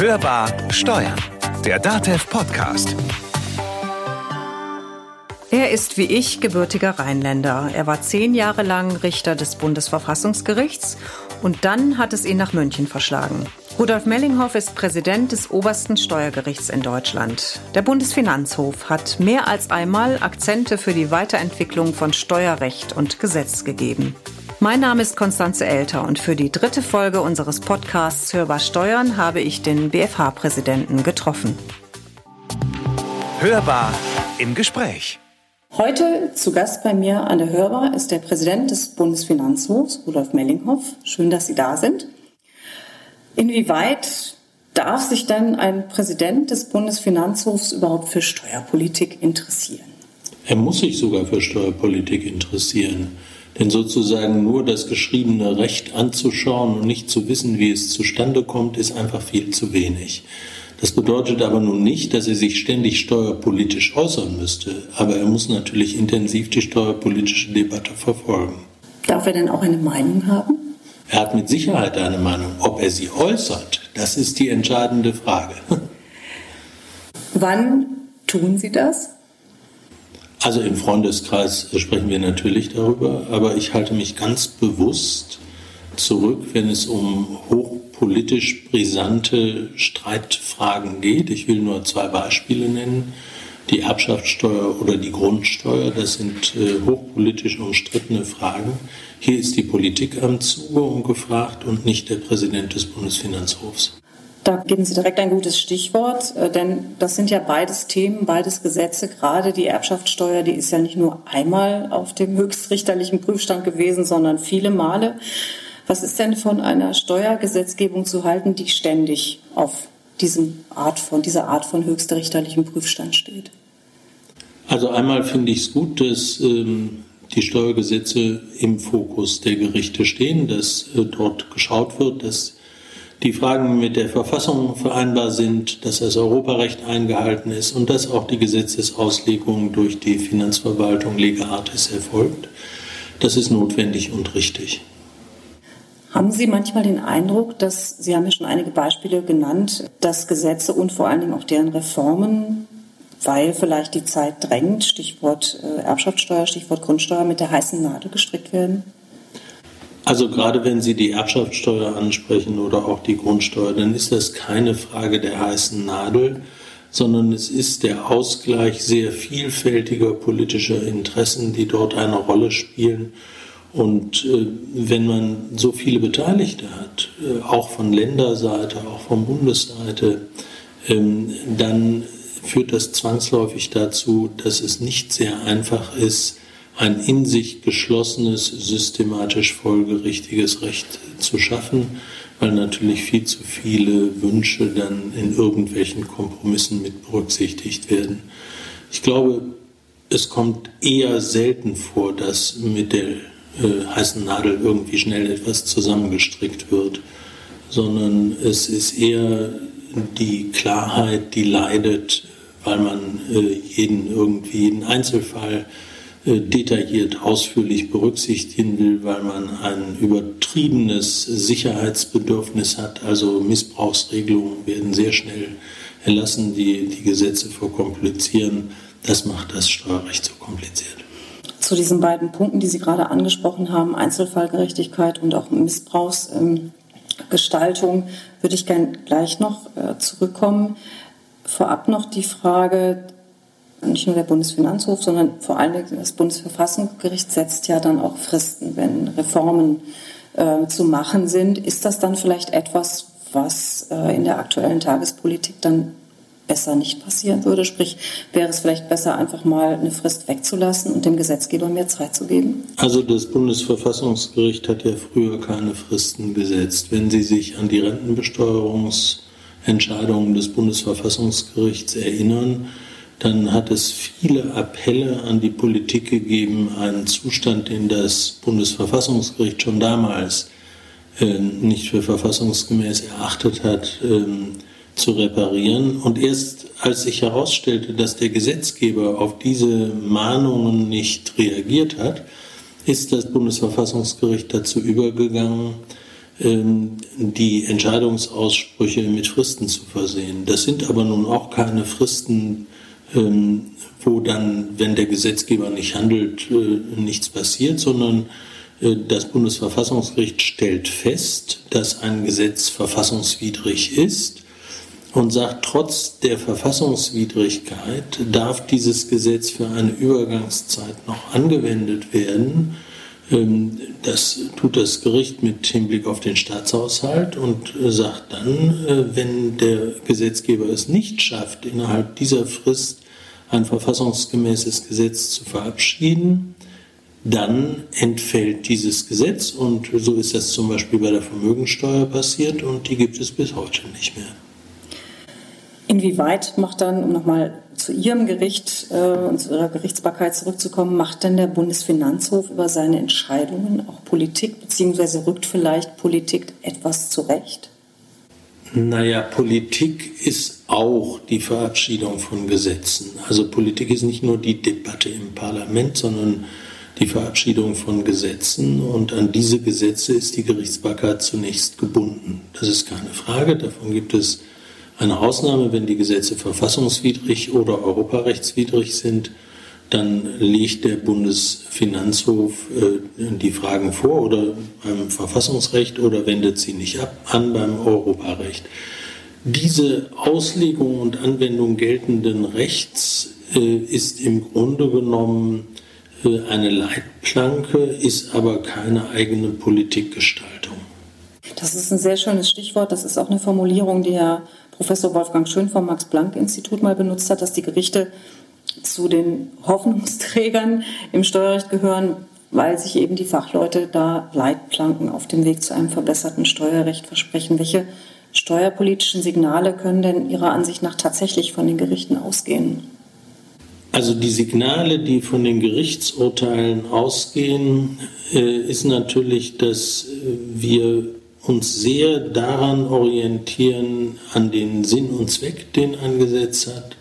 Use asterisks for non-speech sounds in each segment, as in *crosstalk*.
Hörbar Steuern, der DATEV Podcast. Er ist wie ich gebürtiger Rheinländer. Er war zehn Jahre lang Richter des Bundesverfassungsgerichts und dann hat es ihn nach München verschlagen. Rudolf Mellinghoff ist Präsident des obersten Steuergerichts in Deutschland. Der Bundesfinanzhof hat mehr als einmal Akzente für die Weiterentwicklung von Steuerrecht und Gesetz gegeben. Mein Name ist Konstanze Elter und für die dritte Folge unseres Podcasts Hörbar Steuern habe ich den BFH-Präsidenten getroffen. Hörbar im Gespräch. Heute zu Gast bei mir an der Hörbar ist der Präsident des Bundesfinanzhofs, Rudolf Mellinghoff. Schön, dass Sie da sind. Inwieweit darf sich denn ein Präsident des Bundesfinanzhofs überhaupt für Steuerpolitik interessieren? Er muss sich sogar für Steuerpolitik interessieren. Denn sozusagen nur das geschriebene Recht anzuschauen und nicht zu wissen, wie es zustande kommt, ist einfach viel zu wenig. Das bedeutet aber nun nicht, dass er sich ständig steuerpolitisch äußern müsste, aber er muss natürlich intensiv die steuerpolitische Debatte verfolgen. Darf er denn auch eine Meinung haben? Er hat mit Sicherheit eine Meinung. Ob er sie äußert, das ist die entscheidende Frage. *laughs* Wann tun Sie das? Also im Freundeskreis sprechen wir natürlich darüber, aber ich halte mich ganz bewusst zurück, wenn es um hochpolitisch brisante Streitfragen geht. Ich will nur zwei Beispiele nennen. Die Erbschaftssteuer oder die Grundsteuer, das sind äh, hochpolitisch umstrittene Fragen. Hier ist die Politik am Zuge und gefragt und nicht der Präsident des Bundesfinanzhofs. Da geben Sie direkt ein gutes Stichwort, äh, denn das sind ja beides Themen, beides Gesetze. Gerade die Erbschaftssteuer, die ist ja nicht nur einmal auf dem höchstrichterlichen Prüfstand gewesen, sondern viele Male. Was ist denn von einer Steuergesetzgebung zu halten, die ständig auf diesem Art von, dieser Art von höchstrichterlichem Prüfstand steht? Also einmal finde ich es gut, dass ähm, die Steuergesetze im Fokus der Gerichte stehen, dass äh, dort geschaut wird, dass die Fragen mit der Verfassung vereinbar sind, dass das Europarecht eingehalten ist und dass auch die Gesetzesauslegung durch die Finanzverwaltung lega artis erfolgt. Das ist notwendig und richtig. Haben Sie manchmal den Eindruck, dass, Sie haben ja schon einige Beispiele genannt, dass Gesetze und vor allen Dingen auch deren Reformen, weil vielleicht die Zeit drängt, Stichwort äh, Erbschaftssteuer, Stichwort Grundsteuer, mit der heißen Nadel gestrickt werden? Also gerade wenn Sie die Erbschaftssteuer ansprechen oder auch die Grundsteuer, dann ist das keine Frage der heißen Nadel, sondern es ist der Ausgleich sehr vielfältiger politischer Interessen, die dort eine Rolle spielen. Und äh, wenn man so viele Beteiligte hat, äh, auch von Länderseite, auch von Bundesseite, ähm, dann führt das zwangsläufig dazu, dass es nicht sehr einfach ist, ein in sich geschlossenes, systematisch folgerichtiges Recht zu schaffen, weil natürlich viel zu viele Wünsche dann in irgendwelchen Kompromissen mit berücksichtigt werden. Ich glaube, es kommt eher selten vor, dass mit der äh, heißen Nadel irgendwie schnell etwas zusammengestrickt wird, sondern es ist eher die Klarheit, die leidet, weil man äh, jeden irgendwie jeden Einzelfall detailliert ausführlich berücksichtigen will, weil man ein übertriebenes Sicherheitsbedürfnis hat. Also Missbrauchsregelungen werden sehr schnell erlassen, die die Gesetze verkomplizieren. Das macht das Steuerrecht so kompliziert. Zu diesen beiden Punkten, die Sie gerade angesprochen haben, Einzelfallgerechtigkeit und auch Missbrauchsgestaltung, würde ich gerne gleich noch äh, zurückkommen. Vorab noch die Frage, nicht nur der Bundesfinanzhof, sondern vor allem das Bundesverfassungsgericht setzt ja dann auch Fristen, wenn Reformen äh, zu machen sind. Ist das dann vielleicht etwas, was äh, in der aktuellen Tagespolitik dann besser nicht passieren würde? Sprich, wäre es vielleicht besser, einfach mal eine Frist wegzulassen und dem Gesetzgeber mehr Zeit zu geben? Also das Bundesverfassungsgericht hat ja früher keine Fristen gesetzt. Wenn Sie sich an die Rentenbesteuerungsentscheidungen des Bundesverfassungsgerichts erinnern, dann hat es viele Appelle an die Politik gegeben, einen Zustand, den das Bundesverfassungsgericht schon damals äh, nicht für verfassungsgemäß erachtet hat, ähm, zu reparieren. Und erst als sich herausstellte, dass der Gesetzgeber auf diese Mahnungen nicht reagiert hat, ist das Bundesverfassungsgericht dazu übergegangen, ähm, die Entscheidungsaussprüche mit Fristen zu versehen. Das sind aber nun auch keine Fristen, wo dann, wenn der Gesetzgeber nicht handelt, äh, nichts passiert, sondern äh, das Bundesverfassungsgericht stellt fest, dass ein Gesetz verfassungswidrig ist und sagt, trotz der Verfassungswidrigkeit darf dieses Gesetz für eine Übergangszeit noch angewendet werden. Ähm, das tut das Gericht mit Hinblick auf den Staatshaushalt und sagt dann, äh, wenn der Gesetzgeber es nicht schafft, innerhalb dieser Frist ein verfassungsgemäßes Gesetz zu verabschieden, dann entfällt dieses Gesetz und so ist das zum Beispiel bei der Vermögensteuer passiert und die gibt es bis heute nicht mehr. Inwieweit macht dann, um nochmal zu Ihrem Gericht äh, und zu Ihrer Gerichtsbarkeit zurückzukommen, macht denn der Bundesfinanzhof über seine Entscheidungen auch Politik, beziehungsweise rückt vielleicht Politik etwas zurecht? Naja, Politik ist auch die Verabschiedung von Gesetzen. Also Politik ist nicht nur die Debatte im Parlament, sondern die Verabschiedung von Gesetzen und an diese Gesetze ist die Gerichtsbarkeit zunächst gebunden. Das ist keine Frage, davon gibt es eine Ausnahme, wenn die Gesetze verfassungswidrig oder europarechtswidrig sind, dann legt der Bundesfinanzhof äh, die Fragen vor oder beim Verfassungsrecht oder wendet sie nicht ab an beim Europarecht. Diese Auslegung und Anwendung geltenden Rechts äh, ist im Grunde genommen äh, eine Leitplanke, ist aber keine eigene Politikgestaltung. Das ist ein sehr schönes Stichwort. Das ist auch eine Formulierung, die Herr Professor Wolfgang Schön vom Max-Planck-Institut mal benutzt hat, dass die Gerichte zu den Hoffnungsträgern im Steuerrecht gehören, weil sich eben die Fachleute da Leitplanken auf dem Weg zu einem verbesserten Steuerrecht versprechen. Welche steuerpolitischen Signale können denn Ihrer Ansicht nach tatsächlich von den Gerichten ausgehen? Also die Signale, die von den Gerichtsurteilen ausgehen, äh, ist natürlich, dass wir uns sehr daran orientieren, an den Sinn und Zweck, den ein Gesetz hat,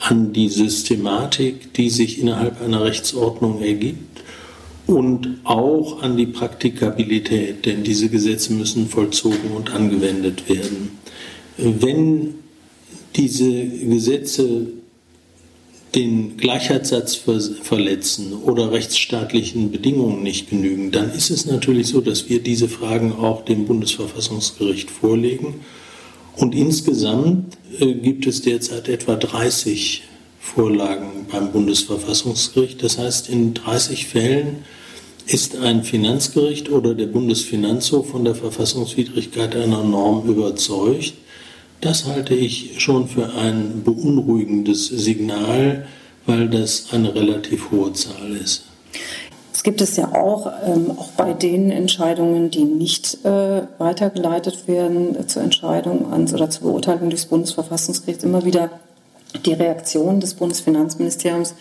an die Systematik, die sich innerhalb einer Rechtsordnung ergibt und auch an die Praktikabilität, denn diese Gesetze müssen vollzogen und angewendet werden. Wenn diese Gesetze den Gleichheitssatz verletzen oder rechtsstaatlichen Bedingungen nicht genügen, dann ist es natürlich so, dass wir diese Fragen auch dem Bundesverfassungsgericht vorlegen. Und insgesamt äh, gibt es derzeit etwa 30 Vorlagen beim Bundesverfassungsgericht. Das heißt, in 30 Fällen ist ein Finanzgericht oder der Bundesfinanzhof von der Verfassungswidrigkeit einer Norm überzeugt das halte ich schon für ein beunruhigendes Signal, weil das eine relativ hohe Zahl ist. Es gibt es ja auch, ähm, auch bei den Entscheidungen, die nicht äh, weitergeleitet werden äh, zur Entscheidung ans, oder zur Beurteilung des Bundesverfassungsgerichts, immer wieder die Reaktion des Bundesfinanzministeriums,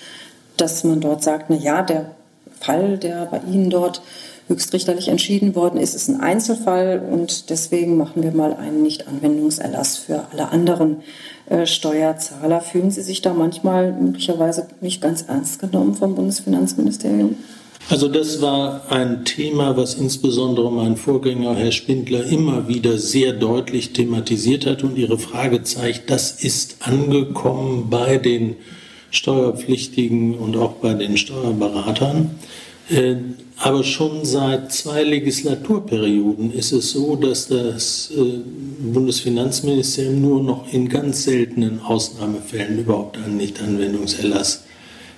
dass man dort sagt, na ja, der Fall, der bei Ihnen dort höchstrichterlich entschieden worden ist, ist ein Einzelfall und deswegen machen wir mal einen Nichtanwendungserlass für alle anderen äh, Steuerzahler. Fühlen Sie sich da manchmal möglicherweise nicht ganz ernst genommen vom Bundesfinanzministerium? Also das war ein Thema, was insbesondere mein Vorgänger Herr Spindler immer wieder sehr deutlich thematisiert hat und Ihre Frage zeigt, das ist angekommen bei den Steuerpflichtigen und auch bei den Steuerberatern. Äh, aber schon seit zwei Legislaturperioden ist es so, dass das äh, Bundesfinanzministerium nur noch in ganz seltenen Ausnahmefällen überhaupt einen Nichtanwendungserlass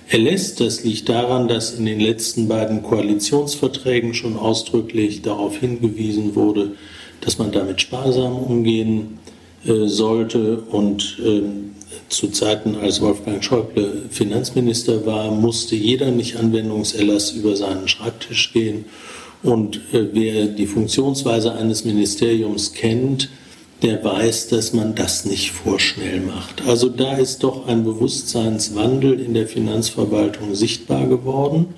erlässt. Das liegt daran, dass in den letzten beiden Koalitionsverträgen schon ausdrücklich darauf hingewiesen wurde, dass man damit sparsam umgehen äh, sollte und ähm, zu Zeiten, als Wolfgang Schäuble Finanzminister war, musste jeder Nicht-Anwendungserlass über seinen Schreibtisch gehen. Und äh, wer die Funktionsweise eines Ministeriums kennt, der weiß, dass man das nicht vorschnell macht. Also da ist doch ein Bewusstseinswandel in der Finanzverwaltung sichtbar geworden.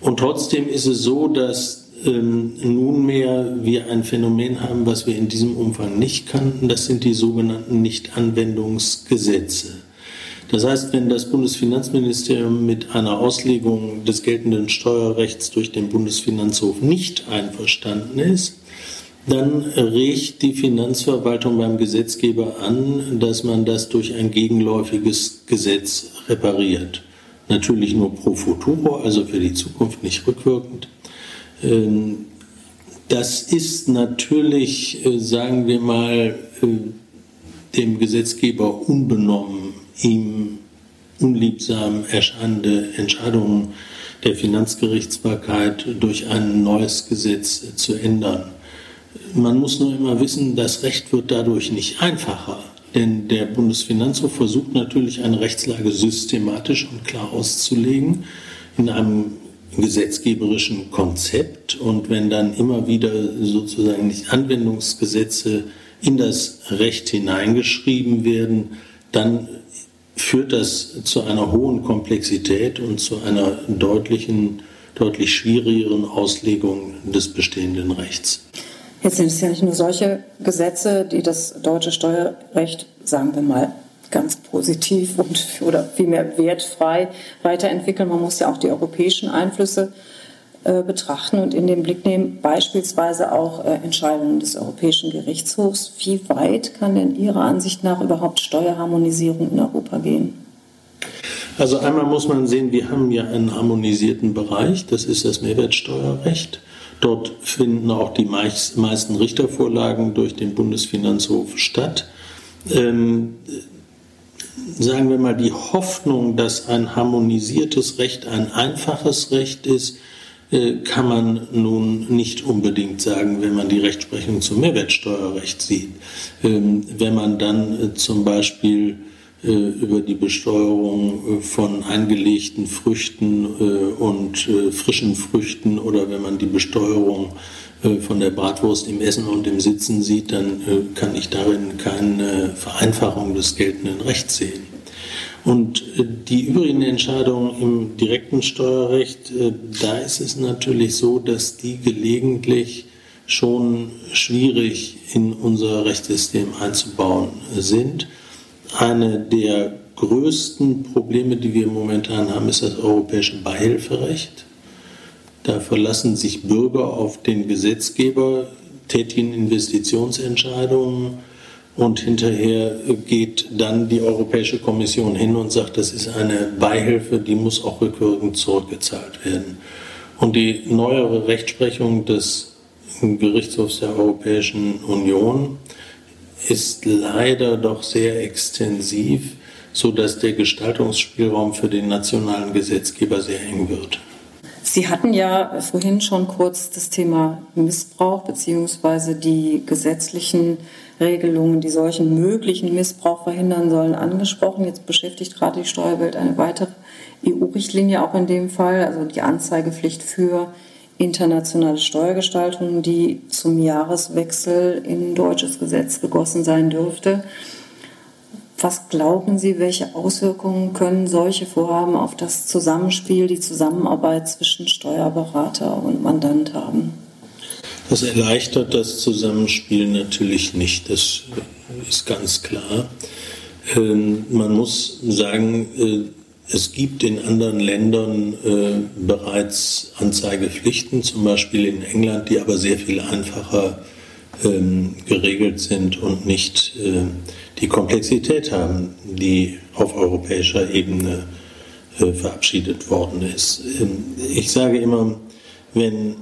Und trotzdem ist es so, dass ähm, nunmehr wir ein Phänomen haben, was wir in diesem Umfang nicht kannten. Das sind die sogenannten Nichtanwendungsgesetze. Das heißt, wenn das Bundesfinanzministerium mit einer Auslegung des geltenden Steuerrechts durch den Bundesfinanzhof nicht einverstanden ist, dann regt die Finanzverwaltung beim Gesetzgeber an, dass man das durch ein gegenläufiges Gesetz repariert. Natürlich nur pro futuro, also für die Zukunft nicht rückwirkend. Ähm, das ist natürlich, äh, sagen wir mal, äh, dem Gesetzgeber unbenommen, ihm unliebsam erscheinende Entscheidungen der Finanzgerichtsbarkeit durch ein neues Gesetz zu ändern. Man muss nur immer wissen, das Recht wird dadurch nicht einfacher. Denn der Bundesfinanzhof versucht natürlich eine Rechtslage systematisch und klar auszulegen in einem gesetzgeberischen Konzept. Und wenn dann immer wieder sozusagen nicht Anwendungsgesetze in das Recht hineingeschrieben werden, dann führt das zu einer hohen Komplexität und zu einer deutlichen, deutlich schwierigeren Auslegung des bestehenden Rechts. Jetzt sind es ja nicht nur solche Gesetze, die das deutsche Steuerrecht, sagen wir mal, ganz positiv und oder vielmehr wertfrei weiterentwickeln. Man muss ja auch die europäischen Einflüsse äh, betrachten und in den Blick nehmen, beispielsweise auch äh, Entscheidungen des Europäischen Gerichtshofs. Wie weit kann denn Ihrer Ansicht nach überhaupt Steuerharmonisierung in Europa gehen? Also einmal muss man sehen, wir haben ja einen harmonisierten Bereich, das ist das Mehrwertsteuerrecht. Dort finden auch die meisten Richtervorlagen durch den Bundesfinanzhof statt. Sagen wir mal, die Hoffnung, dass ein harmonisiertes Recht ein einfaches Recht ist, äh, kann man nun nicht unbedingt sagen, wenn man die Rechtsprechung zum Mehrwertsteuerrecht sieht. Ähm, wenn man dann äh, zum Beispiel über die Besteuerung äh, von eingelegten Früchten äh, und frischen Früchten oder wenn man die Besteuerung von der Bratwurst im Essen und im Sitzen sieht, dann kann ich darin keine Vereinfachung des geltenden Rechts sehen. Und die übrigen Entscheidungen im direkten Steuerrecht, da ist es natürlich so, dass die gelegentlich schon schwierig in unser Rechtssystem einzubauen sind. Eine der größten Probleme, die wir momentan haben, ist das europäische Beihilferecht. Da verlassen sich Bürger auf den Gesetzgeber, tätigen Investitionsentscheidungen und hinterher geht dann die Europäische Kommission hin und sagt, das ist eine Beihilfe, die muss auch rückwirkend zurückgezahlt werden. Und die neuere Rechtsprechung des Gerichtshofs der Europäischen Union ist leider doch sehr extensiv, sodass der Gestaltungsspielraum für den nationalen Gesetzgeber sehr eng wird. Sie hatten ja vorhin schon kurz das Thema Missbrauch bzw. die gesetzlichen Regelungen, die solchen möglichen Missbrauch verhindern sollen, angesprochen. Jetzt beschäftigt gerade die Steuerwelt eine weitere EU-Richtlinie auch in dem Fall, also die Anzeigepflicht für internationale Steuergestaltung, die zum Jahreswechsel in deutsches Gesetz gegossen sein dürfte. Was glauben Sie, welche Auswirkungen können solche Vorhaben auf das Zusammenspiel, die Zusammenarbeit zwischen Steuerberater und Mandant haben? Das erleichtert das Zusammenspiel natürlich nicht, das ist ganz klar. Ähm, man muss sagen, äh, es gibt in anderen Ländern äh, bereits Anzeigepflichten, zum Beispiel in England, die aber sehr viel einfacher ähm, geregelt sind und nicht äh, die Komplexität haben, die auf europäischer Ebene äh, verabschiedet worden ist. Ähm, ich sage immer, wenn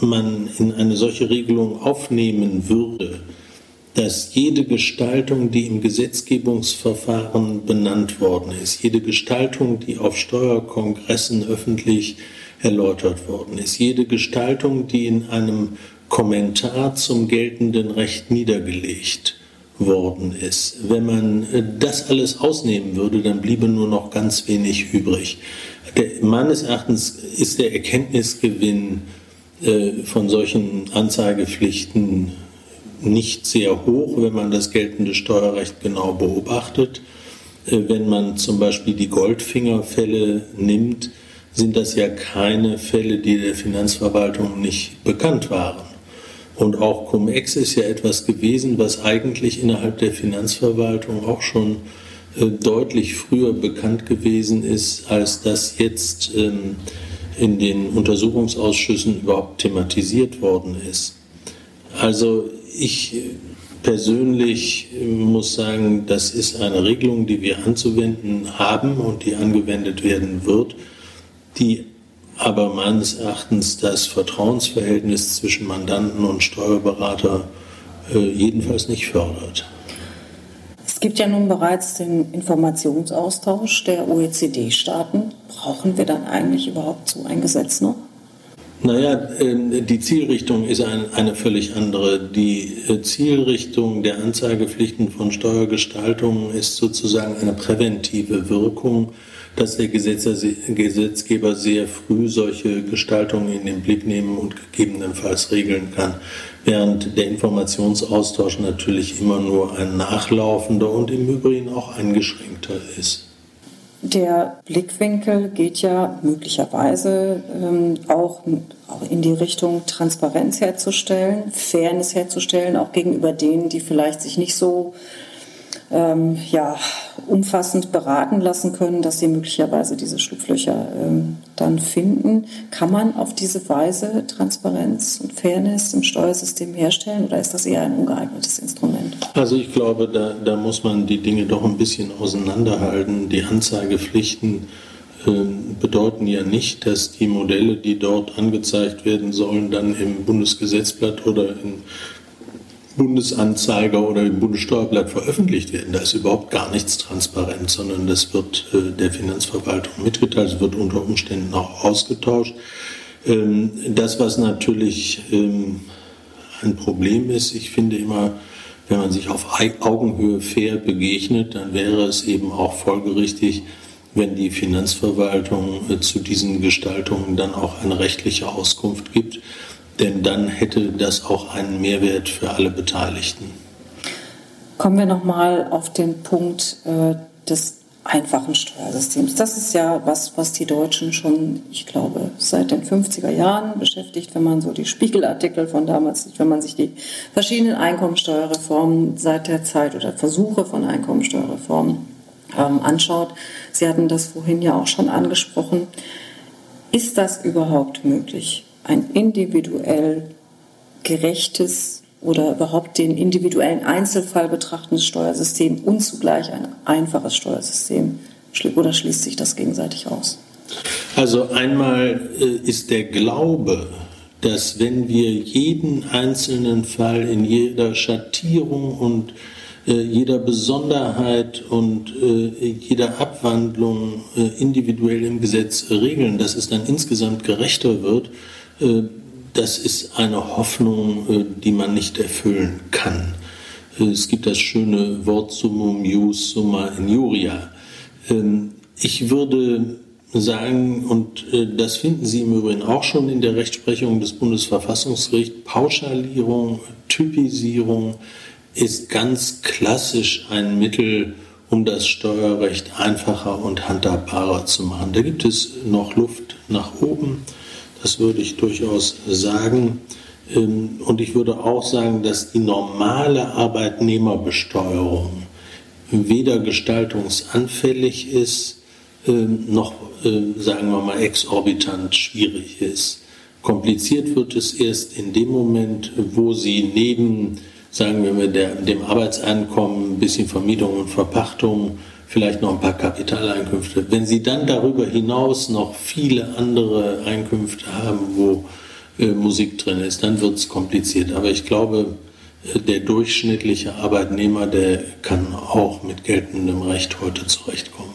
man in eine solche Regelung aufnehmen würde, dass jede Gestaltung, die im Gesetzgebungsverfahren benannt worden ist, jede Gestaltung, die auf Steuerkongressen öffentlich erläutert worden ist, jede Gestaltung, die in einem Kommentar zum geltenden Recht niedergelegt worden ist. Wenn man das alles ausnehmen würde, dann bliebe nur noch ganz wenig übrig. Der, meines Erachtens ist der Erkenntnisgewinn äh, von solchen Anzeigepflichten nicht sehr hoch, wenn man das geltende Steuerrecht genau beobachtet. Äh, wenn man zum Beispiel die Goldfingerfälle nimmt, sind das ja keine Fälle, die der Finanzverwaltung nicht bekannt waren. Und auch Cum-Ex ist ja etwas gewesen, was eigentlich innerhalb der Finanzverwaltung auch schon äh, deutlich früher bekannt gewesen ist, als das jetzt ähm, in den Untersuchungsausschüssen überhaupt thematisiert worden ist. Also ich persönlich muss sagen, das ist eine Regelung, die wir anzuwenden haben und die angewendet werden wird, die aber meines Erachtens das Vertrauensverhältnis zwischen Mandanten und Steuerberater äh, jedenfalls nicht fördert. Es gibt ja nun bereits den Informationsaustausch der OECD-Staaten. Brauchen wir dann eigentlich überhaupt so ein Gesetz noch? Naja, ähm, die Zielrichtung ist eine völlig andere. Die äh, Zielrichtung der Anzeigepflichten von Steuergestaltungen ist sozusagen eine präventive Wirkung, dass der Gesetzgeber sehr früh solche Gestaltungen in den Blick nehmen und gegebenenfalls regeln kann, während der Informationsaustausch natürlich immer nur ein nachlaufender und im Übrigen auch eingeschränkter ist. Der Blickwinkel geht ja möglicherweise ähm, auch, auch in die Richtung Transparenz herzustellen, Fairness herzustellen, auch gegenüber denen, die vielleicht sich nicht so ähm, ja, umfassend beraten lassen können, dass sie möglicherweise diese Schlupflöcher ähm, dann finden. Kann man auf diese Weise Transparenz und Fairness im Steuersystem herstellen oder ist das eher ein ungeeignetes Instrument? Also ich glaube, da, da muss man die Dinge doch ein bisschen auseinanderhalten. Die Anzeigepflichten äh, bedeuten ja nicht, dass die Modelle, die dort angezeigt werden sollen, dann im Bundesgesetzblatt oder in Bundesanzeiger oder im Bundessteuerblatt veröffentlicht werden. Da ist überhaupt gar nichts transparent, sondern das wird äh, der Finanzverwaltung mitgeteilt, es wird unter Umständen auch ausgetauscht. Ähm, das, was natürlich ähm, ein Problem ist, ich finde immer, wenn man sich auf Augenhöhe fair begegnet, dann wäre es eben auch folgerichtig, wenn die Finanzverwaltung äh, zu diesen Gestaltungen dann auch eine rechtliche Auskunft gibt denn dann hätte das auch einen Mehrwert für alle Beteiligten. Kommen wir nochmal auf den Punkt äh, des einfachen Steuersystems. Das ist ja was, was die Deutschen schon, ich glaube, seit den 50er Jahren beschäftigt, wenn man so die Spiegelartikel von damals sieht, wenn man sich die verschiedenen Einkommensteuerreformen seit der Zeit oder Versuche von Einkommensteuerreformen ähm, anschaut. Sie hatten das vorhin ja auch schon angesprochen. Ist das überhaupt möglich? Ein individuell gerechtes oder überhaupt den individuellen Einzelfall betrachtendes Steuersystem und zugleich ein einfaches Steuersystem? Oder schließt sich das gegenseitig aus? Also einmal äh, ist der Glaube, dass wenn wir jeden einzelnen Fall in jeder Schattierung und äh, jeder Besonderheit und äh, jeder Abwandlung individuell im Gesetz regeln, dass es dann insgesamt gerechter wird, das ist eine Hoffnung, äh, die man nicht erfüllen kann. Äh, es gibt das schöne Wort summum jus summa injuria. Ähm, ich würde sagen, und das finden Sie im Übrigen auch schon in der Rechtsprechung des Bundesverfassungsgerichts, Pauschalierung, Typisierung ist ganz klassisch ein Mittel, um das Steuerrecht einfacher und handhabbarer zu machen. Da gibt es noch Luft nach oben. Das würde ich durchaus sagen. Ähm, und ich würde auch sagen, dass die normale Arbeitnehmerbesteuerung weder gestaltungsanfällig ist, ähm, noch, ähm, sagen wir mal, exorbitant schwierig ist. Kompliziert wird es erst in dem Moment, wo sie neben, sagen wir mal, dem Arbeitseinkommen, ein bisschen Vermietung und Verpachtung vielleicht noch ein paar Kapitaleinkünfte. Wenn Sie dann darüber hinaus noch viele andere Einkünfte haben, wo äh, Musik drin ist, dann wird es kompliziert. Aber ich glaube, äh, der durchschnittliche Arbeitnehmer, der kann auch mit geltendem Recht heute zurechtkommen.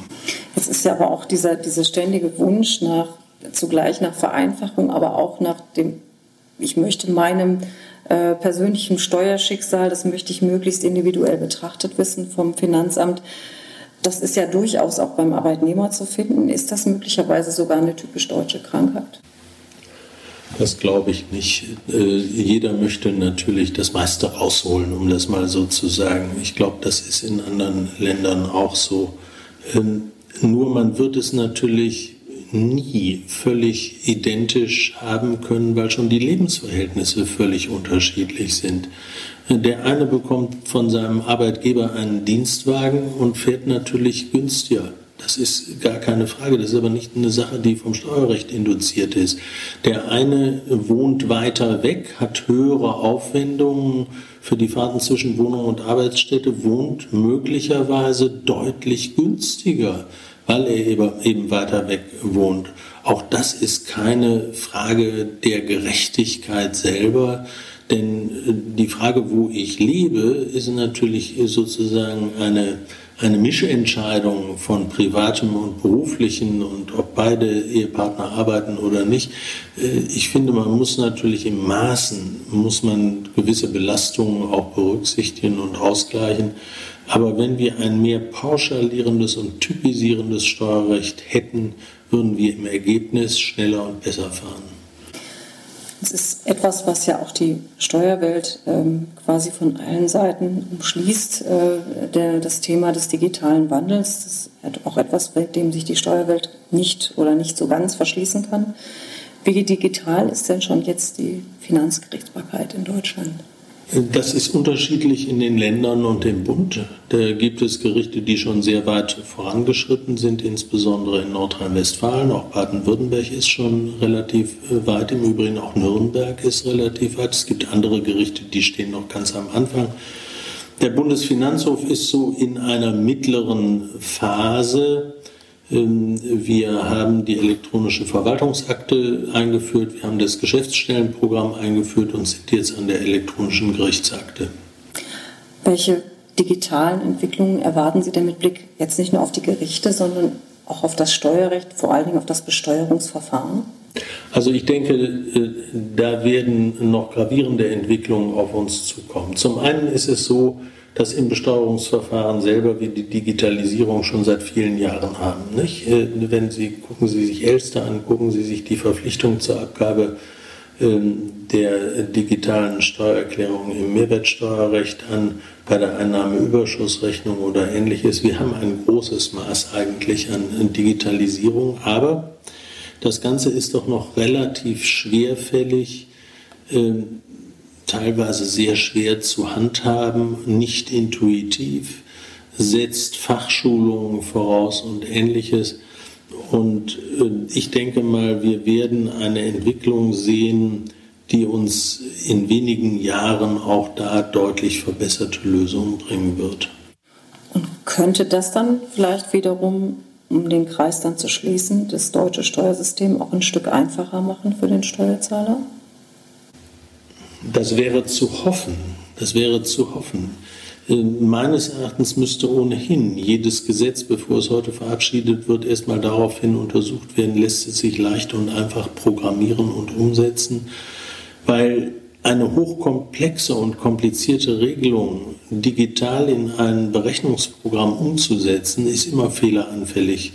Es ist ja aber auch dieser, dieser ständige Wunsch nach zugleich nach Vereinfachung, aber auch nach dem, ich möchte meinem äh, persönlichen Steuerschicksal, das möchte ich möglichst individuell betrachtet wissen vom Finanzamt, das ist ja durchaus auch beim Arbeitnehmer zu finden. Ist das möglicherweise sogar eine typisch deutsche Krankheit? Das glaube ich nicht. Äh, jeder möchte natürlich das meiste rausholen, um das mal so zu sagen. Ich glaube, das ist in anderen Ländern auch so. Ähm, nur man wird es natürlich nie völlig identisch haben können, weil schon die Lebensverhältnisse völlig unterschiedlich sind. Der eine bekommt von seinem Arbeitgeber einen Dienstwagen und fährt natürlich günstiger Das ist gar keine Frage. Das ist aber nicht eine Sache, die vom Steuerrecht induziert ist. Der eine wohnt weiter weg, hat höhere Aufwendungen für die Fahrten zwischen Wohnung und Arbeitsstätte, wohnt möglicherweise deutlich günstiger, weil er eben weiter weg wohnt. Auch das ist keine Frage der Gerechtigkeit selber, denn die Frage, wo ich lebe, ist natürlich sozusagen eine eine Mischentscheidung von privatem und beruflichen und ob beide Ehepartner arbeiten oder nicht. Äh, ich finde, man muss natürlich im Maßen, muss man gewisse Belastungen auch berücksichtigen und ausgleichen. Aber wenn wir ein mehr pauschalierendes und typisierendes Steuerrecht hätten, würden wir im Ergebnis schneller und besser fahren. Es ist etwas, was ja auch die Steuerwelt ähm, quasi von allen Seiten umschließt, äh, der, das Thema des digitalen Wandels. Das ist auch etwas, bei dem sich die Steuerwelt nicht oder nicht so ganz verschließen kann. Wie digital ist denn schon jetzt die Finanzgerichtsbarkeit in Deutschland? Das ist unterschiedlich in den Ländern und im Bund. Da gibt es Gerichte, die schon sehr weit vorangeschritten sind, insbesondere in Nordrhein-Westfalen. Auch Baden-Württemberg ist schon relativ äh, weit. Im Übrigen auch Nürnberg ist relativ weit. Es gibt andere Gerichte, die stehen noch ganz am Anfang. Der Bundesfinanzhof ist so in einer mittleren Phase wir haben die elektronische Verwaltungsakte eingeführt, wir haben das Geschäftsstellenprogramm eingeführt und sind jetzt an der elektronischen Gerichtsakte. Welche digitalen Entwicklungen erwarten Sie denn mit Blick jetzt nicht nur auf die Gerichte, sondern auch auf das Steuerrecht, vor allen Dingen auf das Besteuerungsverfahren? Also ich denke, äh, da werden noch gravierende Entwicklungen auf uns zukommen. Zum einen ist es so, dass im Besteuerungsverfahren selber wir die Digitalisierung schon seit vielen Jahren haben. Nicht? Äh, wenn Sie gucken Sie sich Elster an, gucken Sie sich die Verpflichtung zur Abgabe ähm, der digitalen Steuererklärung im Mehrwertsteuerrecht an, bei der Einnahmeüberschussrechnung oder ähnliches. Wir haben ein großes Maß eigentlich an Digitalisierung, aber das Ganze ist doch noch relativ schwerfällig ähm, teilweise sehr schwer zu handhaben, nicht intuitiv, setzt Fachschulungen voraus und ähnliches. Und äh, ich denke mal, wir werden eine Entwicklung sehen, die uns in wenigen Jahren auch da deutlich verbesserte Lösungen bringen wird. Und könnte das dann vielleicht wiederum, um den Kreis dann zu schließen, das deutsche Steuersystem auch ein Stück einfacher machen für den Steuerzahler? Das wäre zu hoffen. Das wäre zu hoffen. Äh, meines Erachtens müsste ohnehin jedes Gesetz, bevor es heute verabschiedet wird, erstmal daraufhin untersucht werden, lässt es sich leicht und einfach programmieren und umsetzen, weil eine hochkomplexe und komplizierte Regelung digital in ein Berechnungsprogramm umzusetzen, ist immer fehleranfällig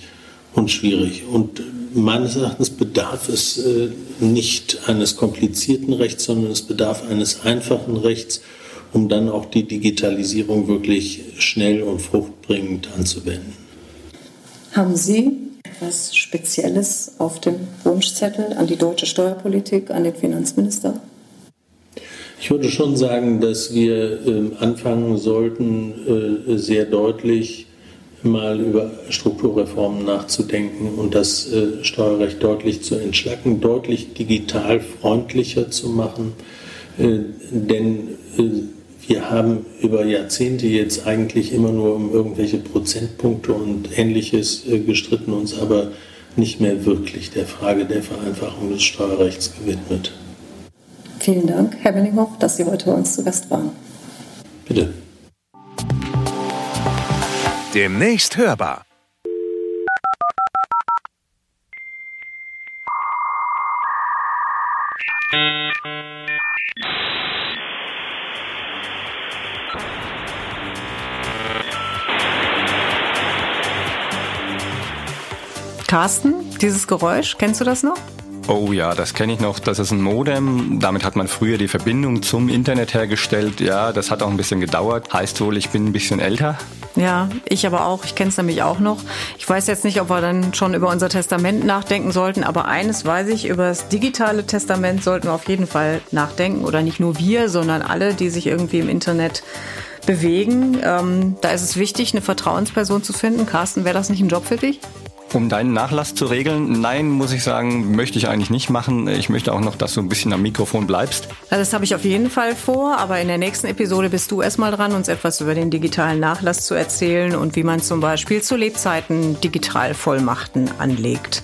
und schwierig. Und meines Erachtens bedarf es äh, nicht eines komplizierten Rechts, sondern es bedarf eines einfachen Rechts, um dann auch die Digitalisierung wirklich schnell und fruchtbringend anzuwenden. Haben Sie etwas Spezielles auf dem Wunschzettel an die deutsche Steuerpolitik, an den Finanzminister? Ich würde schon sagen, dass wir äh, anfangen sollten, äh, sehr deutlich mal über Strukturreformen nachzudenken und das äh, Steuerrecht deutlich zu entschlacken, deutlich digital freundlicher zu machen. Äh, denn äh, wir haben über Jahrzehnte jetzt eigentlich immer nur um irgendwelche Prozentpunkte und ähnliches äh, gestritten, uns aber nicht mehr wirklich der Frage der Vereinfachung des Steuerrechts gewidmet. Vielen Dank, Herr Benninghoff, dass Sie heute bei uns zu Gast waren. Bitte. Demnächst hörbar. Carsten, dieses Geräusch, kennst du das noch? Oh ja, das kenne ich noch. Das ist ein Modem. Damit hat man früher die Verbindung zum Internet hergestellt. Ja, das hat auch ein bisschen gedauert. Heißt wohl, ich bin ein bisschen älter. Ja, ich aber auch. Ich kenne es nämlich auch noch. Ich weiß jetzt nicht, ob wir dann schon über unser Testament nachdenken sollten, aber eines weiß ich, über das digitale Testament sollten wir auf jeden Fall nachdenken. Oder nicht nur wir, sondern alle, die sich irgendwie im Internet bewegen. Ähm, da ist es wichtig, eine Vertrauensperson zu finden. Carsten, wäre das nicht ein Job für dich? Um deinen Nachlass zu regeln, nein, muss ich sagen, möchte ich eigentlich nicht machen. Ich möchte auch noch, dass du ein bisschen am Mikrofon bleibst. Das habe ich auf jeden Fall vor, aber in der nächsten Episode bist du erstmal dran, uns etwas über den digitalen Nachlass zu erzählen und wie man zum Beispiel zu Lebzeiten Digitalvollmachten anlegt.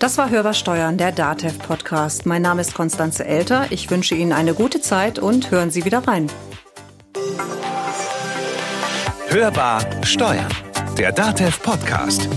Das war Hörbar Steuern, der DATEV Podcast. Mein Name ist Konstanze Elter. Ich wünsche Ihnen eine gute Zeit und hören Sie wieder rein. Hörbar Steuern, der DATEV Podcast.